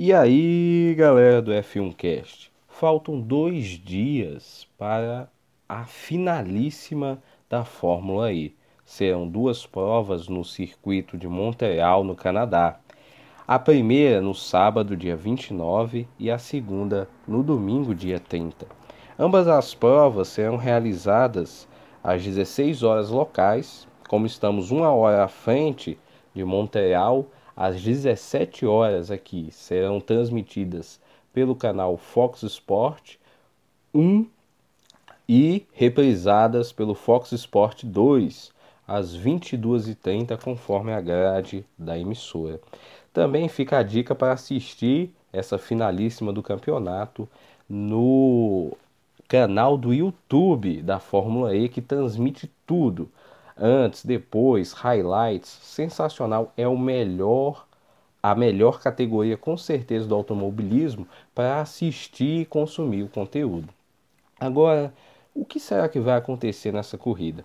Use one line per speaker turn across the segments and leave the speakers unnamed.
E aí, galera do F1Cast, faltam dois dias para a finalíssima da Fórmula E. Serão duas provas no circuito de Montreal, no Canadá. A primeira no sábado, dia 29, e a segunda no domingo, dia 30. Ambas as provas serão realizadas às 16 horas locais, como estamos uma hora à frente de Montreal às 17 horas aqui serão transmitidas pelo canal Fox Sport 1 e reprisadas pelo Fox Sport 2 às 22h30, conforme a grade da emissora. Também fica a dica para assistir essa finalíssima do campeonato no canal do YouTube da Fórmula E que transmite tudo antes, depois, highlights, sensacional, é o melhor a melhor categoria com certeza do automobilismo para assistir e consumir o conteúdo. Agora, o que será que vai acontecer nessa corrida?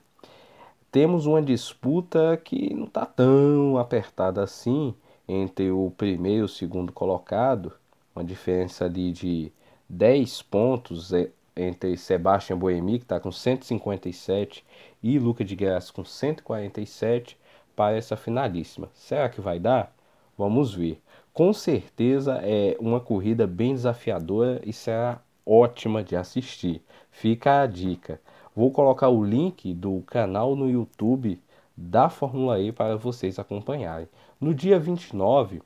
Temos uma disputa que não está tão apertada assim entre o primeiro e o segundo colocado, uma diferença ali de 10 pontos é, entre Sebastian Boemi, que está com 157, e Luca de Graça com 147 para essa finalíssima. Será que vai dar? Vamos ver. Com certeza é uma corrida bem desafiadora e será ótima de assistir. Fica a dica. Vou colocar o link do canal no YouTube da Fórmula E para vocês acompanharem. No dia 29,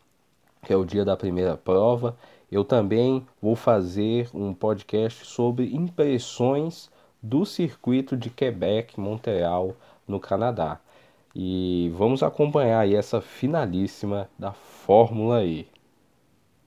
que é o dia da primeira prova, eu também vou fazer um podcast sobre impressões do circuito de Quebec, Montreal, no Canadá. E vamos acompanhar aí essa finalíssima da Fórmula E.